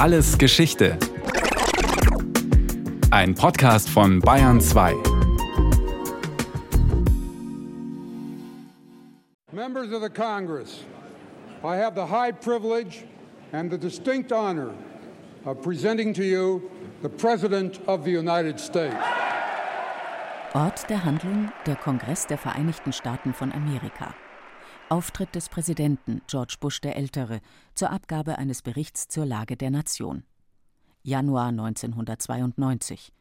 Alles Geschichte. Ein Podcast von Bayern 2. Members of the Congress, I have the high privilege and the distinct honor of presenting to you the President of the United States. Ort der Handlung der Kongress der Vereinigten Staaten von Amerika. Auftritt des Präsidenten George Bush der Ältere zur Abgabe eines Berichts zur Lage der Nation. Januar 1992.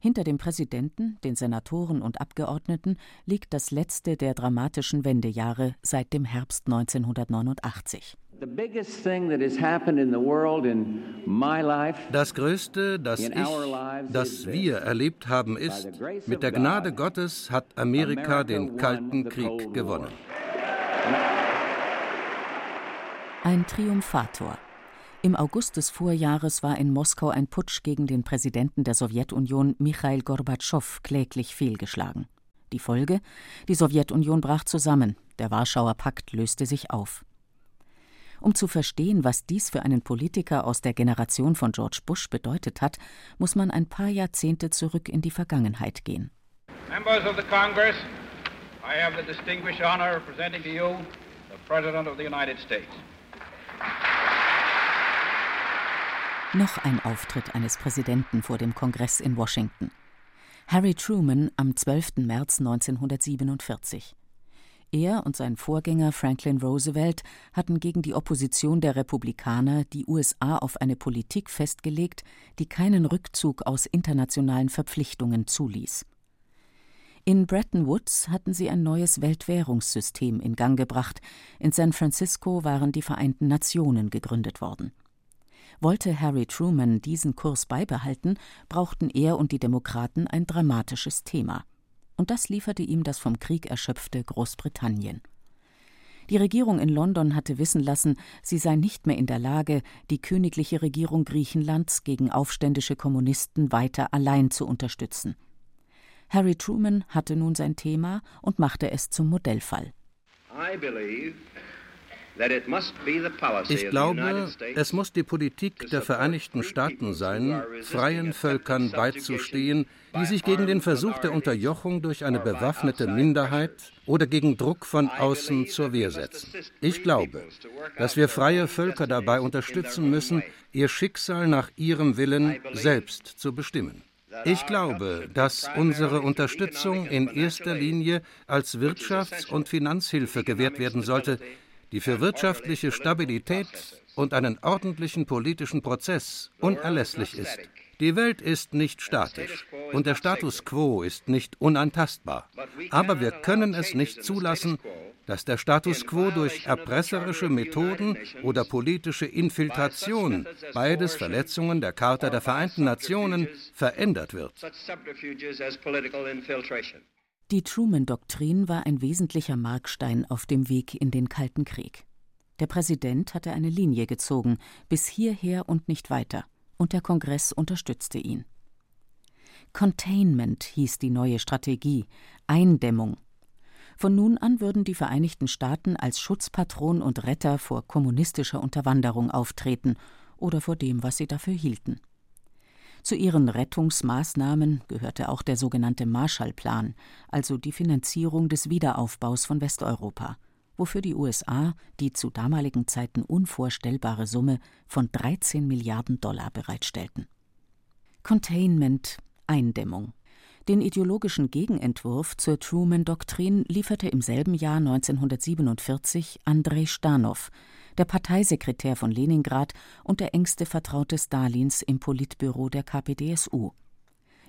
Hinter dem Präsidenten, den Senatoren und Abgeordneten liegt das letzte der dramatischen Wendejahre seit dem Herbst 1989. Das Größte, das ich, das wir erlebt haben, ist, mit der Gnade Gottes hat Amerika den Kalten Krieg gewonnen. Ein Triumphator. Im August des Vorjahres war in Moskau ein Putsch gegen den Präsidenten der Sowjetunion Michail Gorbatschow kläglich fehlgeschlagen. Die Folge? Die Sowjetunion brach zusammen, der Warschauer Pakt löste sich auf. Um zu verstehen, was dies für einen Politiker aus der Generation von George Bush bedeutet hat, muss man ein paar Jahrzehnte zurück in die Vergangenheit gehen. Members of the Congress, I have the distinguished honor of presenting to you the President of the United States. Noch ein Auftritt eines Präsidenten vor dem Kongress in Washington. Harry Truman am 12. März 1947. Er und sein Vorgänger Franklin Roosevelt hatten gegen die Opposition der Republikaner die USA auf eine Politik festgelegt, die keinen Rückzug aus internationalen Verpflichtungen zuließ. In Bretton Woods hatten sie ein neues Weltwährungssystem in Gang gebracht, in San Francisco waren die Vereinten Nationen gegründet worden. Wollte Harry Truman diesen Kurs beibehalten, brauchten er und die Demokraten ein dramatisches Thema. Und das lieferte ihm das vom Krieg erschöpfte Großbritannien. Die Regierung in London hatte wissen lassen, sie sei nicht mehr in der Lage, die königliche Regierung Griechenlands gegen aufständische Kommunisten weiter allein zu unterstützen. Harry Truman hatte nun sein Thema und machte es zum Modellfall. I believe ich glaube, es muss die Politik der Vereinigten Staaten sein, freien Völkern beizustehen, die sich gegen den Versuch der Unterjochung durch eine bewaffnete Minderheit oder gegen Druck von außen zur Wehr setzen. Ich glaube, dass wir freie Völker dabei unterstützen müssen, ihr Schicksal nach ihrem Willen selbst zu bestimmen. Ich glaube, dass unsere Unterstützung in erster Linie als Wirtschafts- und Finanzhilfe gewährt werden sollte, die für wirtschaftliche Stabilität und einen ordentlichen politischen Prozess unerlässlich ist. Die Welt ist nicht statisch und der Status quo ist nicht unantastbar. Aber wir können es nicht zulassen, dass der Status quo durch erpresserische Methoden oder politische Infiltration, beides Verletzungen der Charta der Vereinten Nationen, verändert wird. Die Truman-Doktrin war ein wesentlicher Markstein auf dem Weg in den Kalten Krieg. Der Präsident hatte eine Linie gezogen, bis hierher und nicht weiter, und der Kongress unterstützte ihn. Containment hieß die neue Strategie, Eindämmung. Von nun an würden die Vereinigten Staaten als Schutzpatron und Retter vor kommunistischer Unterwanderung auftreten oder vor dem, was sie dafür hielten. Zu ihren Rettungsmaßnahmen gehörte auch der sogenannte Marshallplan, also die Finanzierung des Wiederaufbaus von Westeuropa, wofür die USA die zu damaligen Zeiten unvorstellbare Summe von 13 Milliarden Dollar bereitstellten. Containment, Eindämmung. Den ideologischen Gegenentwurf zur Truman-Doktrin lieferte im selben Jahr 1947 Andrei Stanow, der Parteisekretär von Leningrad und der engste Vertraute Stalins im Politbüro der KPDSU.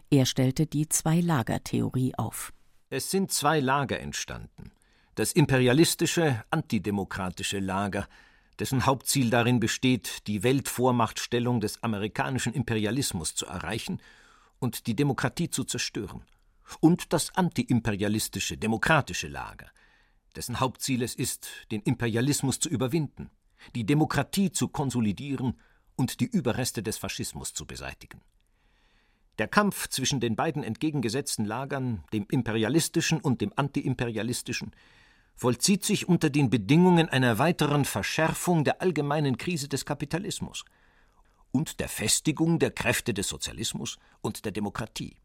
Er stellte die Zwei-Lager-Theorie auf. Es sind zwei Lager entstanden. Das imperialistische, antidemokratische Lager, dessen Hauptziel darin besteht, die Weltvormachtstellung des amerikanischen Imperialismus zu erreichen und die Demokratie zu zerstören. Und das antiimperialistische, demokratische Lager, dessen Hauptziel es ist, den Imperialismus zu überwinden, die Demokratie zu konsolidieren und die Überreste des Faschismus zu beseitigen. Der Kampf zwischen den beiden entgegengesetzten Lagern, dem imperialistischen und dem antiimperialistischen, vollzieht sich unter den Bedingungen einer weiteren Verschärfung der allgemeinen Krise des Kapitalismus. Und der Festigung der Kräfte des Sozialismus und der Demokratie.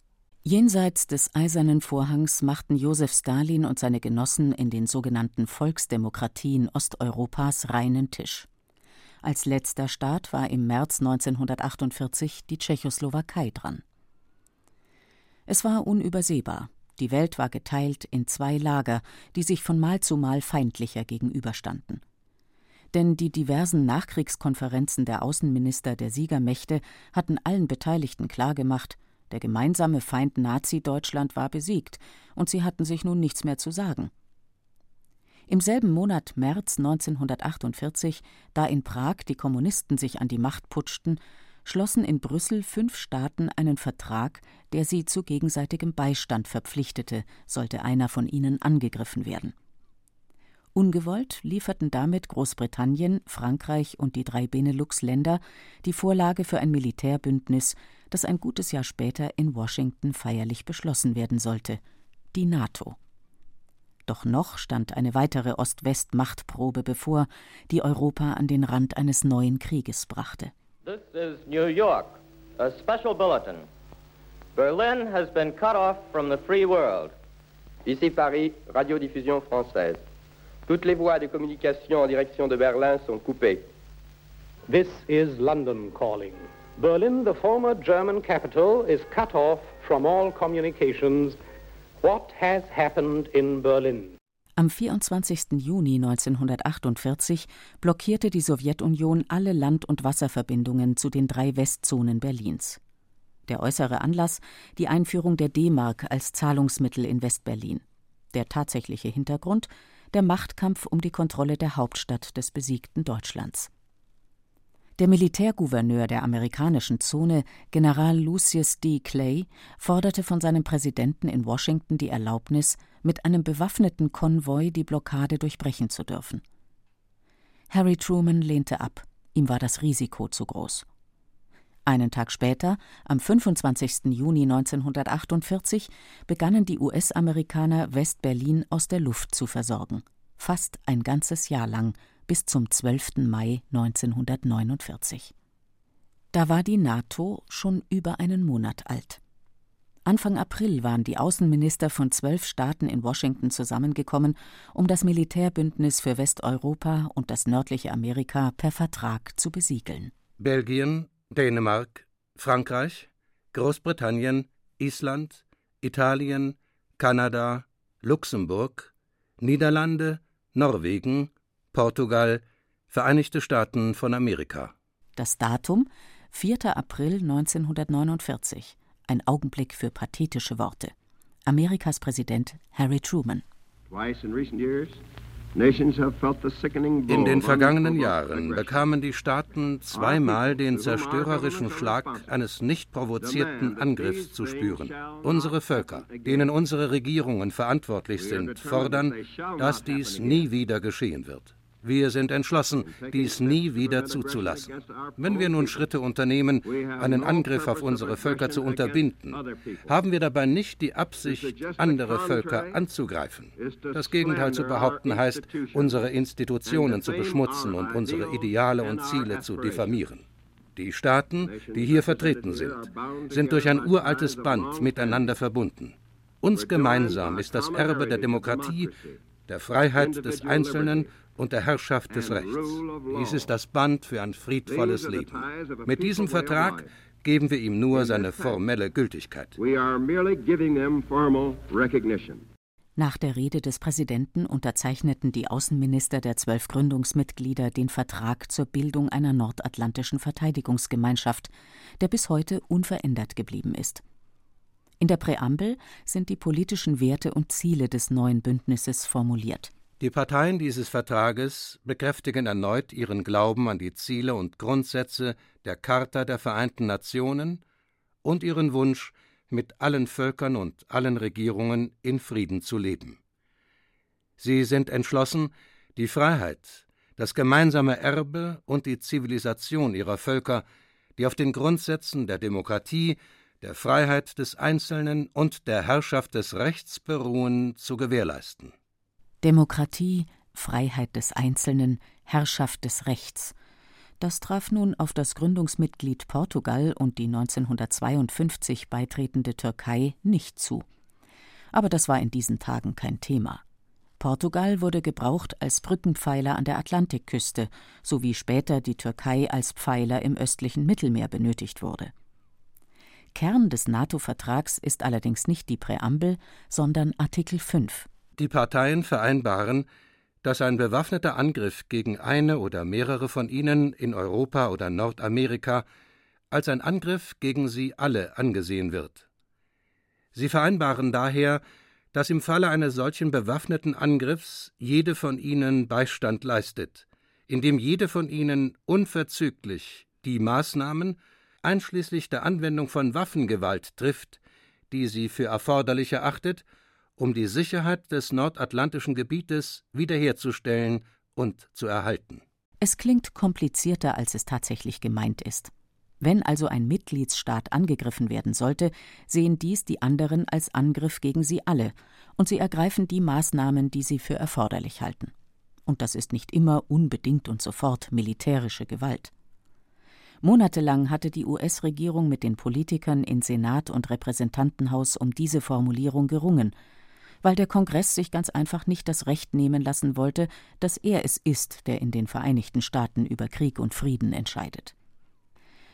Jenseits des Eisernen Vorhangs machten Josef Stalin und seine Genossen in den sogenannten Volksdemokratien Osteuropas reinen Tisch. Als letzter Staat war im März 1948 die Tschechoslowakei dran. Es war unübersehbar. Die Welt war geteilt in zwei Lager, die sich von Mal zu Mal feindlicher gegenüberstanden. Denn die diversen Nachkriegskonferenzen der Außenminister der Siegermächte hatten allen Beteiligten klargemacht, der gemeinsame Feind Nazi-Deutschland war besiegt, und sie hatten sich nun nichts mehr zu sagen. Im selben Monat März 1948, da in Prag die Kommunisten sich an die Macht putschten, schlossen in Brüssel fünf Staaten einen Vertrag, der sie zu gegenseitigem Beistand verpflichtete, sollte einer von ihnen angegriffen werden. Ungewollt lieferten damit Großbritannien, Frankreich und die drei Benelux-Länder die Vorlage für ein Militärbündnis, das ein gutes Jahr später in Washington feierlich beschlossen werden sollte die NATO. Doch noch stand eine weitere Ost-West-Machtprobe bevor, die Europa an den Rand eines neuen Krieges brachte. This is New York, a special bulletin. Berlin has been cut off from the free world. Ici Paris, Radiodiffusion française. Toutes les voies de communication en direction de Berlin sont coupées. This is London calling. Berlin, the former German capital, is cut off from all communications. What has happened in Berlin? Am 24. Juni 1948 blockierte die Sowjetunion alle Land- und Wasserverbindungen zu den drei Westzonen Berlins. Der äußere Anlass die Einführung der D-Mark als Zahlungsmittel in Westberlin. Der tatsächliche Hintergrund der Machtkampf um die Kontrolle der Hauptstadt des besiegten Deutschlands. Der Militärgouverneur der amerikanischen Zone, General Lucius D. Clay, forderte von seinem Präsidenten in Washington die Erlaubnis, mit einem bewaffneten Konvoi die Blockade durchbrechen zu dürfen. Harry Truman lehnte ab, ihm war das Risiko zu groß. Einen Tag später, am 25. Juni 1948, begannen die US-Amerikaner West-Berlin aus der Luft zu versorgen. Fast ein ganzes Jahr lang, bis zum 12. Mai 1949. Da war die NATO schon über einen Monat alt. Anfang April waren die Außenminister von zwölf Staaten in Washington zusammengekommen, um das Militärbündnis für Westeuropa und das nördliche Amerika per Vertrag zu besiegeln. Belgien, Dänemark, Frankreich, Großbritannien, Island, Italien, Kanada, Luxemburg, Niederlande, Norwegen, Portugal, Vereinigte Staaten von Amerika. Das Datum 4. April 1949. Ein Augenblick für pathetische Worte. Amerikas Präsident Harry Truman. Twice in recent years in den vergangenen Jahren bekamen die Staaten zweimal den zerstörerischen Schlag eines nicht provozierten Angriffs zu spüren. Unsere Völker, denen unsere Regierungen verantwortlich sind, fordern, dass dies nie wieder geschehen wird. Wir sind entschlossen, dies nie wieder zuzulassen. Wenn wir nun Schritte unternehmen, einen Angriff auf unsere Völker zu unterbinden, haben wir dabei nicht die Absicht, andere Völker anzugreifen. Das Gegenteil zu behaupten heißt, unsere Institutionen zu beschmutzen und unsere Ideale und Ziele zu diffamieren. Die Staaten, die hier vertreten sind, sind durch ein uraltes Band miteinander verbunden. Uns gemeinsam ist das Erbe der Demokratie, der Freiheit des Einzelnen und der Herrschaft des Rechts. Dies ist das Band für ein friedvolles Leben. Mit diesem Vertrag geben wir ihm nur seine formelle Gültigkeit. Nach der Rede des Präsidenten unterzeichneten die Außenminister der zwölf Gründungsmitglieder den Vertrag zur Bildung einer nordatlantischen Verteidigungsgemeinschaft, der bis heute unverändert geblieben ist. In der Präambel sind die politischen Werte und Ziele des neuen Bündnisses formuliert. Die Parteien dieses Vertrages bekräftigen erneut ihren Glauben an die Ziele und Grundsätze der Charta der Vereinten Nationen und ihren Wunsch, mit allen Völkern und allen Regierungen in Frieden zu leben. Sie sind entschlossen, die Freiheit, das gemeinsame Erbe und die Zivilisation ihrer Völker, die auf den Grundsätzen der Demokratie, der Freiheit des Einzelnen und der Herrschaft des Rechts beruhen, zu gewährleisten. Demokratie, Freiheit des Einzelnen, Herrschaft des Rechts. Das traf nun auf das Gründungsmitglied Portugal und die 1952 beitretende Türkei nicht zu. Aber das war in diesen Tagen kein Thema. Portugal wurde gebraucht als Brückenpfeiler an der Atlantikküste, so wie später die Türkei als Pfeiler im östlichen Mittelmeer benötigt wurde. Kern des NATO-Vertrags ist allerdings nicht die Präambel, sondern Artikel 5. Die Parteien vereinbaren, dass ein bewaffneter Angriff gegen eine oder mehrere von ihnen in Europa oder Nordamerika als ein Angriff gegen sie alle angesehen wird. Sie vereinbaren daher, dass im Falle eines solchen bewaffneten Angriffs jede von ihnen Beistand leistet, indem jede von ihnen unverzüglich die Maßnahmen, einschließlich der Anwendung von Waffengewalt, trifft, die sie für erforderlich erachtet, um die Sicherheit des nordatlantischen Gebietes wiederherzustellen und zu erhalten. Es klingt komplizierter, als es tatsächlich gemeint ist. Wenn also ein Mitgliedsstaat angegriffen werden sollte, sehen dies die anderen als Angriff gegen sie alle, und sie ergreifen die Maßnahmen, die sie für erforderlich halten. Und das ist nicht immer unbedingt und sofort militärische Gewalt. Monatelang hatte die US-Regierung mit den Politikern in Senat und Repräsentantenhaus um diese Formulierung gerungen, weil der Kongress sich ganz einfach nicht das Recht nehmen lassen wollte, dass er es ist, der in den Vereinigten Staaten über Krieg und Frieden entscheidet.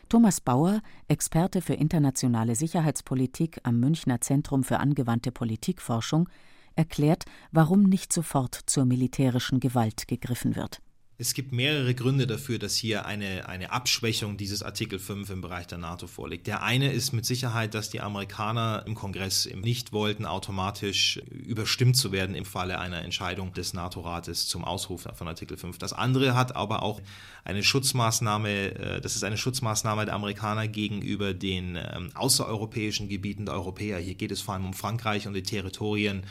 Thomas Bauer, Experte für internationale Sicherheitspolitik am Münchner Zentrum für angewandte Politikforschung, erklärt, warum nicht sofort zur militärischen Gewalt gegriffen wird. Es gibt mehrere Gründe dafür, dass hier eine, eine Abschwächung dieses Artikel 5 im Bereich der NATO vorliegt. Der eine ist mit Sicherheit, dass die Amerikaner im Kongress nicht wollten, automatisch überstimmt zu werden im Falle einer Entscheidung des NATO-Rates zum Ausruf von Artikel 5. Das andere hat aber auch eine Schutzmaßnahme, äh, das ist eine Schutzmaßnahme der Amerikaner gegenüber den ähm, außereuropäischen Gebieten der Europäer. Hier geht es vor allem um Frankreich und die Territorien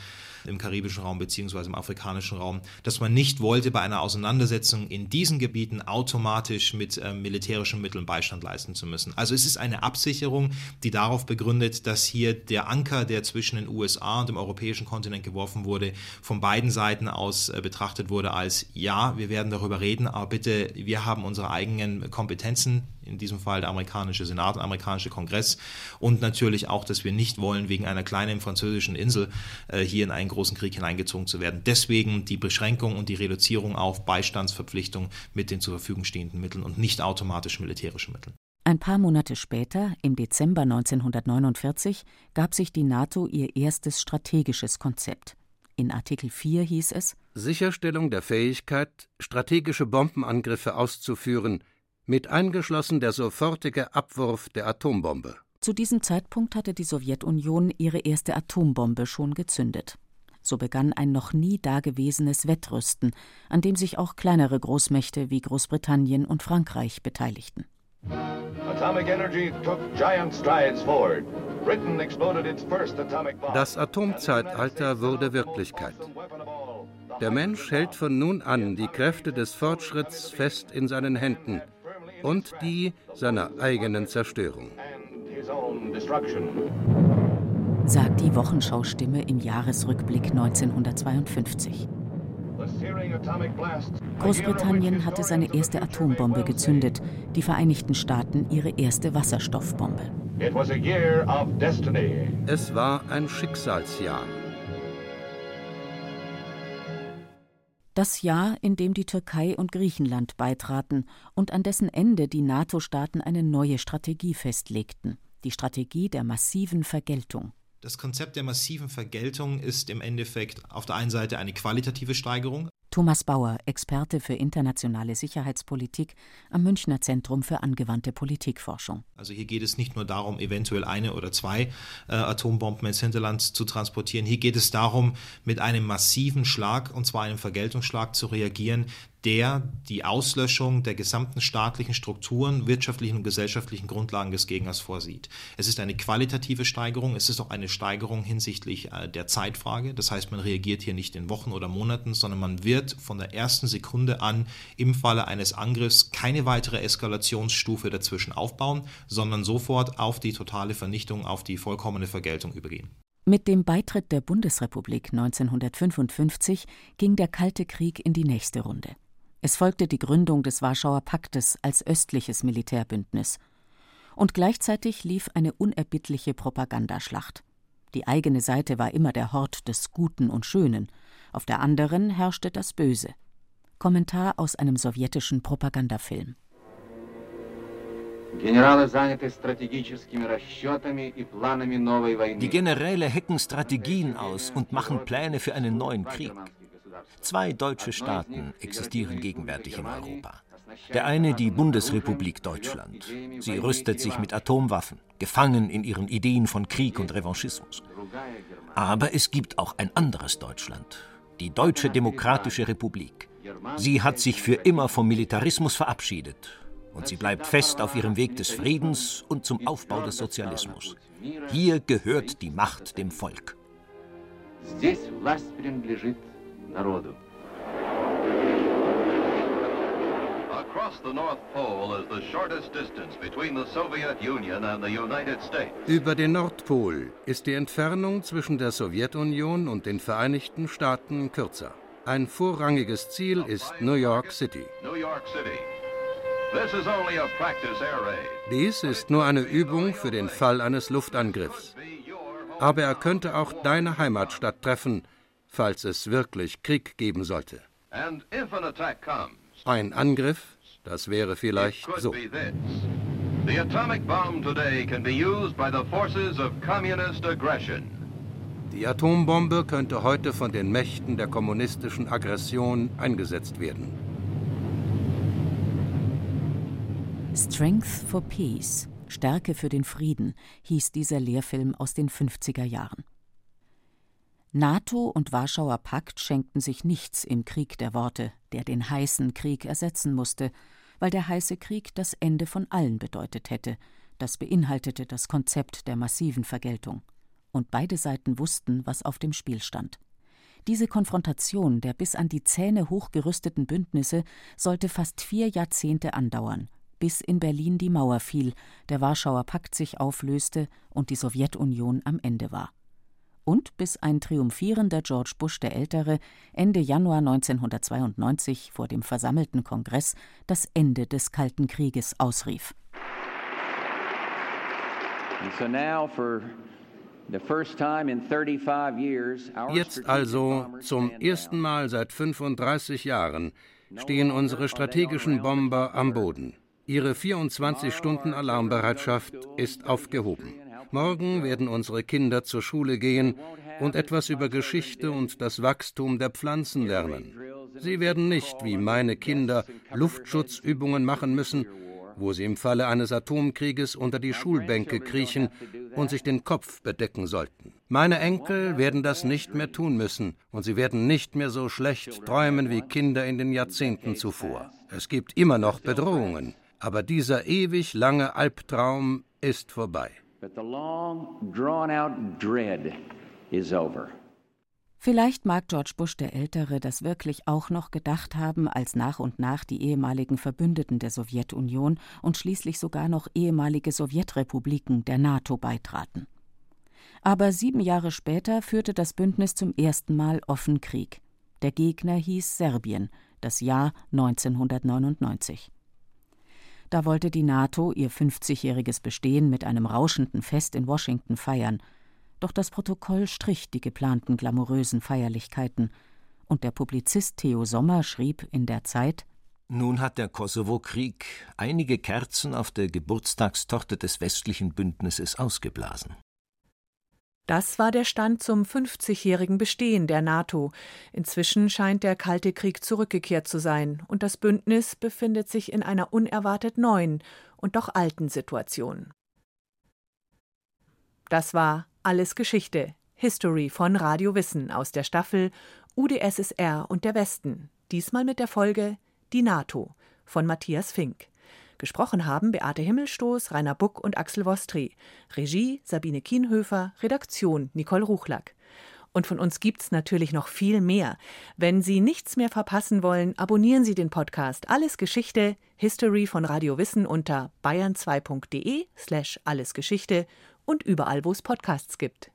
im karibischen Raum beziehungsweise im afrikanischen Raum, dass man nicht wollte, bei einer Auseinandersetzung in diesen Gebieten automatisch mit äh, militärischen Mitteln Beistand leisten zu müssen. Also es ist eine Absicherung, die darauf begründet, dass hier der Anker, der zwischen den USA und dem europäischen Kontinent geworfen wurde, von beiden Seiten aus äh, betrachtet wurde als ja, wir werden darüber reden, aber bitte, wir haben unsere eigenen Kompetenzen, in diesem Fall der amerikanische Senat, der amerikanische Kongress und natürlich auch, dass wir nicht wollen, wegen einer kleinen französischen Insel äh, hier in einen großen Krieg hineingezogen zu werden. Deswegen die Beschränkung und die Reduzierung auf Beistandsverpflichtung mit den zur Verfügung stehenden Mitteln und nicht automatisch militärischen Mitteln. Ein paar Monate später, im Dezember 1949, gab sich die NATO ihr erstes strategisches Konzept. In Artikel 4 hieß es Sicherstellung der Fähigkeit, strategische Bombenangriffe auszuführen, mit eingeschlossen der sofortige Abwurf der Atombombe. Zu diesem Zeitpunkt hatte die Sowjetunion ihre erste Atombombe schon gezündet. So begann ein noch nie dagewesenes Wettrüsten, an dem sich auch kleinere Großmächte wie Großbritannien und Frankreich beteiligten. Das Atomzeitalter wurde Wirklichkeit. Der Mensch hält von nun an die Kräfte des Fortschritts fest in seinen Händen – und die seiner eigenen Zerstörung. Sagt die Wochenschaustimme im Jahresrückblick 1952. Großbritannien hatte seine erste Atombombe gezündet, die Vereinigten Staaten ihre erste Wasserstoffbombe. Es war ein Schicksalsjahr. Das Jahr, in dem die Türkei und Griechenland beitraten und an dessen Ende die NATO-Staaten eine neue Strategie festlegten, die Strategie der massiven Vergeltung. Das Konzept der massiven Vergeltung ist im Endeffekt auf der einen Seite eine qualitative Steigerung, Thomas Bauer, Experte für internationale Sicherheitspolitik am Münchner Zentrum für angewandte Politikforschung. Also hier geht es nicht nur darum, eventuell eine oder zwei äh, Atombomben ins Hinterland zu transportieren. Hier geht es darum, mit einem massiven Schlag, und zwar einem Vergeltungsschlag, zu reagieren, der die Auslöschung der gesamten staatlichen Strukturen, wirtschaftlichen und gesellschaftlichen Grundlagen des Gegners vorsieht. Es ist eine qualitative Steigerung, es ist auch eine Steigerung hinsichtlich äh, der Zeitfrage. Das heißt, man reagiert hier nicht in Wochen oder Monaten, sondern man wird von der ersten Sekunde an im Falle eines Angriffs keine weitere Eskalationsstufe dazwischen aufbauen, sondern sofort auf die totale Vernichtung, auf die vollkommene Vergeltung übergehen. Mit dem Beitritt der Bundesrepublik 1955 ging der Kalte Krieg in die nächste Runde. Es folgte die Gründung des Warschauer Paktes als östliches Militärbündnis. Und gleichzeitig lief eine unerbittliche Propagandaschlacht. Die eigene Seite war immer der Hort des Guten und Schönen, auf der anderen herrschte das Böse. Kommentar aus einem sowjetischen Propagandafilm. Die Generäle hecken Strategien aus und machen Pläne für einen neuen Krieg. Zwei deutsche Staaten existieren gegenwärtig in Europa. Der eine die Bundesrepublik Deutschland. Sie rüstet sich mit Atomwaffen, gefangen in ihren Ideen von Krieg und Revanchismus. Aber es gibt auch ein anderes Deutschland, die Deutsche Demokratische Republik. Sie hat sich für immer vom Militarismus verabschiedet und sie bleibt fest auf ihrem Weg des Friedens und zum Aufbau des Sozialismus. Hier gehört die Macht dem Volk. Здесь власть принадлежит народу. Über den Nordpol ist die Entfernung zwischen der Sowjetunion und den Vereinigten Staaten kürzer. Ein vorrangiges Ziel ist New York City. Dies ist nur eine Übung für den Fall eines Luftangriffs. Aber er könnte auch deine Heimatstadt treffen, falls es wirklich Krieg geben sollte. Ein Angriff das wäre vielleicht so. The atomic bomb today can be used by the forces of communist aggression. Die Atombombe könnte heute von den Mächten der kommunistischen Aggression eingesetzt werden. Strength for Peace, Stärke für den Frieden, hieß dieser Lehrfilm aus den 50er Jahren. NATO und Warschauer Pakt schenkten sich nichts im Krieg der Worte, der den heißen Krieg ersetzen musste, weil der heiße Krieg das Ende von allen bedeutet hätte. Das beinhaltete das Konzept der massiven Vergeltung. Und beide Seiten wussten, was auf dem Spiel stand. Diese Konfrontation der bis an die Zähne hochgerüsteten Bündnisse sollte fast vier Jahrzehnte andauern, bis in Berlin die Mauer fiel, der Warschauer Pakt sich auflöste und die Sowjetunion am Ende war und bis ein triumphierender George Bush der Ältere Ende Januar 1992 vor dem versammelten Kongress das Ende des Kalten Krieges ausrief. Jetzt also, zum ersten Mal seit 35 Jahren, stehen unsere strategischen Bomber am Boden. Ihre 24-Stunden-Alarmbereitschaft ist aufgehoben. Morgen werden unsere Kinder zur Schule gehen und etwas über Geschichte und das Wachstum der Pflanzen lernen. Sie werden nicht, wie meine Kinder, Luftschutzübungen machen müssen, wo sie im Falle eines Atomkrieges unter die Schulbänke kriechen und sich den Kopf bedecken sollten. Meine Enkel werden das nicht mehr tun müssen, und sie werden nicht mehr so schlecht träumen wie Kinder in den Jahrzehnten zuvor. Es gibt immer noch Bedrohungen, aber dieser ewig lange Albtraum ist vorbei. Vielleicht mag George Bush der Ältere das wirklich auch noch gedacht haben, als nach und nach die ehemaligen Verbündeten der Sowjetunion und schließlich sogar noch ehemalige Sowjetrepubliken der NATO beitraten. Aber sieben Jahre später führte das Bündnis zum ersten Mal offen Krieg. Der Gegner hieß Serbien, das Jahr 1999. Da wollte die NATO ihr 50-jähriges Bestehen mit einem rauschenden Fest in Washington feiern. Doch das Protokoll strich die geplanten glamourösen Feierlichkeiten. Und der Publizist Theo Sommer schrieb in der Zeit: Nun hat der Kosovo-Krieg einige Kerzen auf der Geburtstagstorte des westlichen Bündnisses ausgeblasen. Das war der Stand zum 50-jährigen Bestehen der NATO. Inzwischen scheint der Kalte Krieg zurückgekehrt zu sein und das Bündnis befindet sich in einer unerwartet neuen und doch alten Situation. Das war Alles Geschichte, History von Radio Wissen aus der Staffel UdSSR und der Westen, diesmal mit der Folge Die NATO von Matthias Fink. Gesprochen haben Beate Himmelstoß, Rainer Buck und Axel Wostri. Regie Sabine Kienhöfer, Redaktion Nicole Ruchlack. Und von uns gibt's natürlich noch viel mehr. Wenn Sie nichts mehr verpassen wollen, abonnieren Sie den Podcast Alles Geschichte, History von Radio Wissen unter bayern2.de slash allesgeschichte und überall, wo es Podcasts gibt.